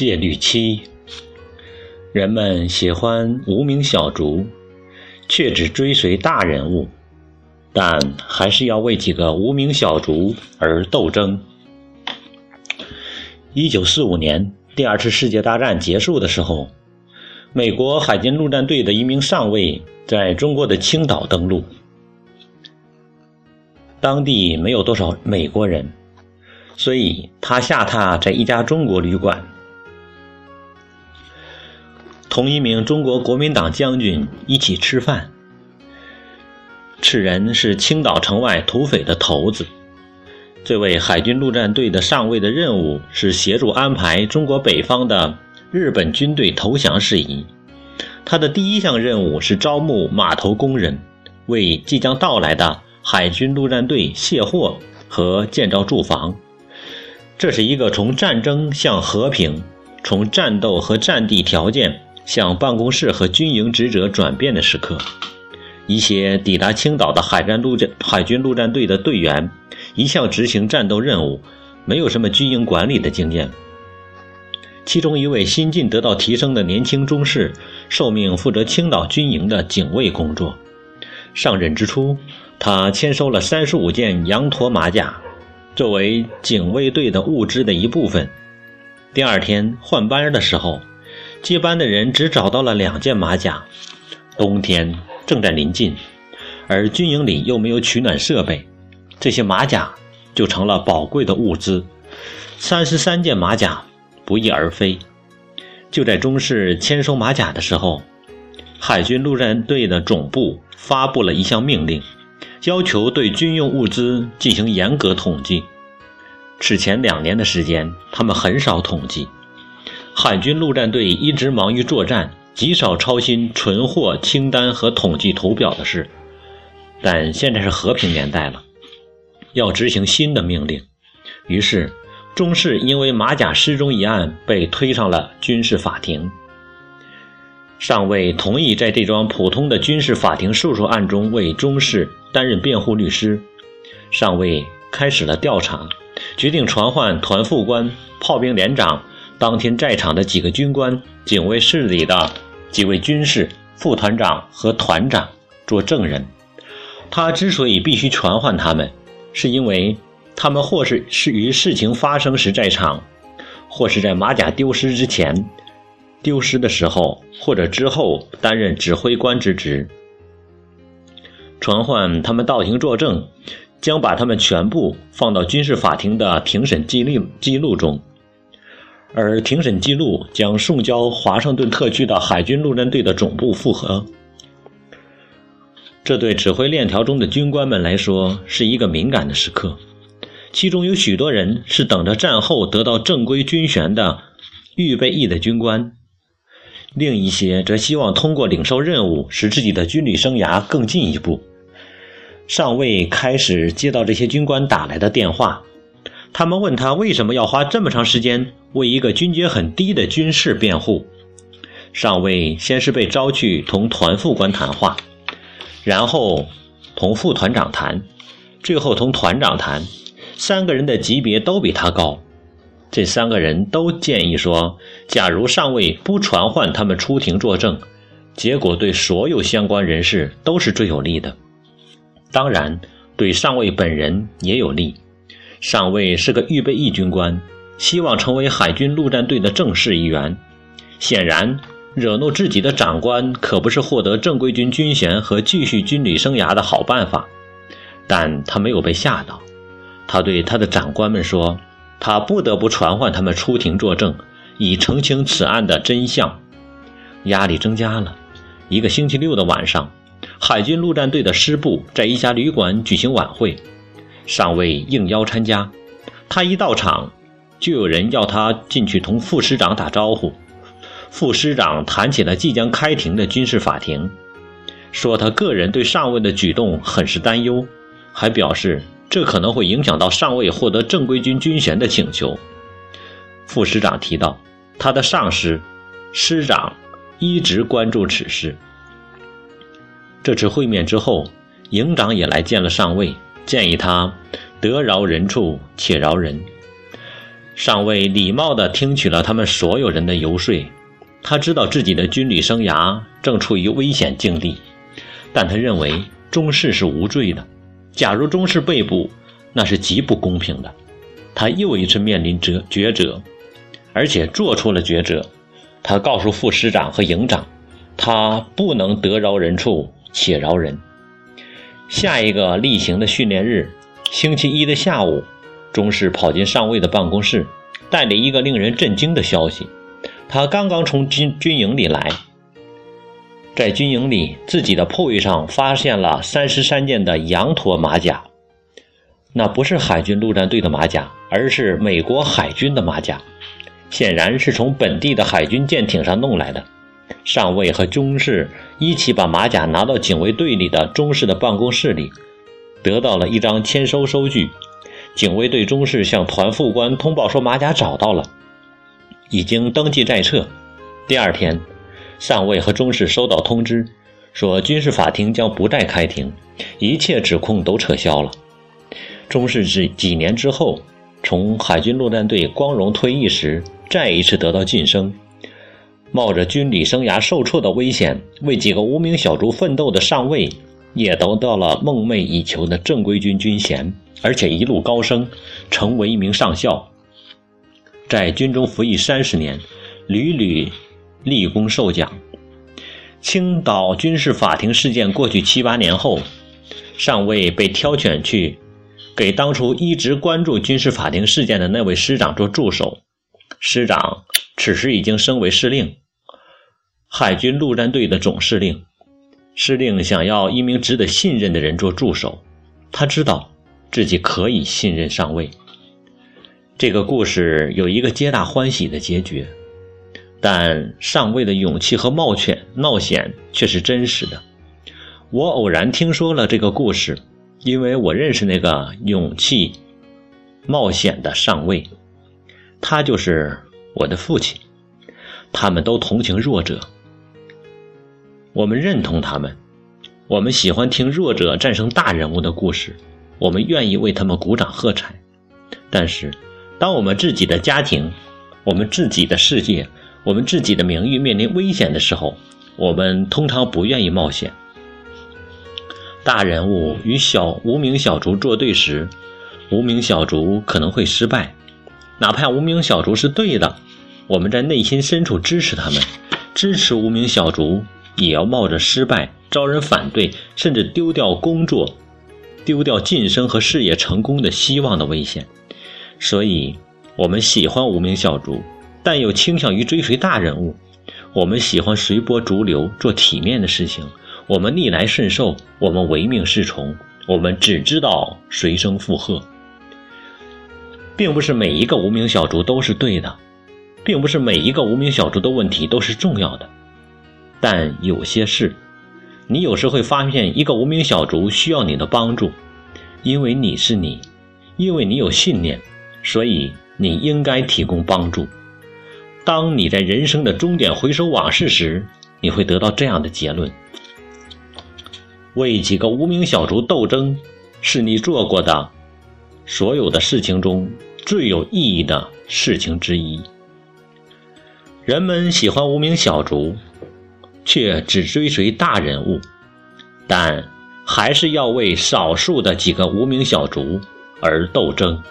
戒律七，人们喜欢无名小卒，却只追随大人物，但还是要为几个无名小卒而斗争。一九四五年，第二次世界大战结束的时候，美国海军陆战队的一名上尉在中国的青岛登陆，当地没有多少美国人。所以他下榻在一家中国旅馆，同一名中国国民党将军一起吃饭。此人是青岛城外土匪的头子。这位海军陆战队的上尉的任务是协助安排中国北方的日本军队投降事宜。他的第一项任务是招募码头工人，为即将到来的海军陆战队卸货和建造住房。这是一个从战争向和平、从战斗和战地条件向办公室和军营职责转变的时刻。一些抵达青岛的海战陆战海军陆战队的队员一向执行战斗任务，没有什么军营管理的经验。其中一位新晋得到提升的年轻中士，受命负责青岛军营的警卫工作。上任之初，他签收了三十五件羊驼马甲。作为警卫队的物资的一部分，第二天换班的时候，接班的人只找到了两件马甲。冬天正在临近，而军营里又没有取暖设备，这些马甲就成了宝贵的物资。三十三件马甲不翼而飞。就在中士签收马甲的时候，海军陆战队的总部发布了一项命令。要求对军用物资进行严格统计。此前两年的时间，他们很少统计。海军陆战队一直忙于作战，极少操心存货清单和统计图表的事。但现在是和平年代了，要执行新的命令。于是，中士因为马甲失踪一案被推上了军事法庭。上尉同意在这桩普通的军事法庭诉讼案中为中士担任辩护律师。上尉开始了调查，决定传唤团副官、炮兵连长、当天在场的几个军官、警卫室里的几位军士、副团长和团长做证人。他之所以必须传唤他们，是因为他们或是是于事情发生时在场，或是在马甲丢失之前。丢失的时候或者之后担任指挥官之职，传唤他们到庭作证，将把他们全部放到军事法庭的庭审记录记录中，而庭审记录将送交华盛顿特区的海军陆战队的总部复核。这对指挥链条中的军官们来说是一个敏感的时刻，其中有许多人是等着战后得到正规军衔的预备役的军官。另一些则希望通过领受任务，使自己的军旅生涯更进一步。上尉开始接到这些军官打来的电话，他们问他为什么要花这么长时间为一个军阶很低的军士辩护。上尉先是被招去同团副官谈话，然后同副团长谈，最后同团长谈，三个人的级别都比他高。这三个人都建议说：“假如上尉不传唤他们出庭作证，结果对所有相关人士都是最有利的。当然，对上尉本人也有利。上尉是个预备役军官，希望成为海军陆战队的正式一员。显然，惹怒自己的长官可不是获得正规军军衔和继续军旅生涯的好办法。但他没有被吓到，他对他的长官们说。”他不得不传唤他们出庭作证，以澄清此案的真相。压力增加了。一个星期六的晚上，海军陆战队的师部在一家旅馆举行晚会，上尉应邀参加。他一到场，就有人要他进去同副师长打招呼。副师长谈起了即将开庭的军事法庭，说他个人对上尉的举动很是担忧，还表示。这可能会影响到上尉获得正规军军衔的请求。副师长提到，他的上司师长一直关注此事。这次会面之后，营长也来见了上尉，建议他得饶人处且饶人。上尉礼貌地听取了他们所有人的游说。他知道自己的军旅生涯正处于危险境地，但他认为中士是无罪的。假如中士被捕，那是极不公平的。他又一次面临折抉择，而且做出了抉择。他告诉副师长和营长，他不能得饶人处且饶人。下一个例行的训练日，星期一的下午，中士跑进上尉的办公室，带着一个令人震惊的消息。他刚刚从军军营里来，在军营里自己的铺位上发现了三十三件的羊驼马甲。那不是海军陆战队的马甲，而是美国海军的马甲，显然是从本地的海军舰艇上弄来的。上尉和中士一起把马甲拿到警卫队里的中士的办公室里，得到了一张签收收据。警卫队中士向团副官通报说，马甲找到了，已经登记在册。第二天，上尉和中士收到通知，说军事法庭将不再开庭，一切指控都撤销了。中士是几年之后，从海军陆战队光荣退役时，再一次得到晋升。冒着军旅生涯受挫的危险，为几个无名小卒奋斗的上尉，也得到了梦寐以求的正规军军衔，而且一路高升，成为一名上校。在军中服役三十年，屡屡立功受奖。青岛军事法庭事件过去七八年后，上尉被挑选去。给当初一直关注军事法庭事件的那位师长做助手，师长此时已经升为司令，海军陆战队的总司令。司令想要一名值得信任的人做助手，他知道自己可以信任上尉。这个故事有一个皆大欢喜的结局，但上尉的勇气和冒险冒险却是真实的。我偶然听说了这个故事。因为我认识那个勇气、冒险的上尉，他就是我的父亲。他们都同情弱者，我们认同他们，我们喜欢听弱者战胜大人物的故事，我们愿意为他们鼓掌喝彩。但是，当我们自己的家庭、我们自己的世界、我们自己的名誉面临危险的时候，我们通常不愿意冒险。大人物与小无名小卒作对时，无名小卒可能会失败。哪怕无名小卒是对的，我们在内心深处支持他们，支持无名小卒，也要冒着失败、招人反对，甚至丢掉工作、丢掉晋升和事业成功的希望的危险。所以，我们喜欢无名小卒，但又倾向于追随大人物。我们喜欢随波逐流，做体面的事情。我们逆来顺受，我们唯命是从，我们只知道随声附和，并不是每一个无名小卒都是对的，并不是每一个无名小卒的问题都是重要的，但有些事，你有时会发现一个无名小卒需要你的帮助，因为你是你，因为你有信念，所以你应该提供帮助。当你在人生的终点回首往事时，你会得到这样的结论。为几个无名小卒斗争，是你做过的所有的事情中最有意义的事情之一。人们喜欢无名小卒，却只追随大人物，但还是要为少数的几个无名小卒而斗争。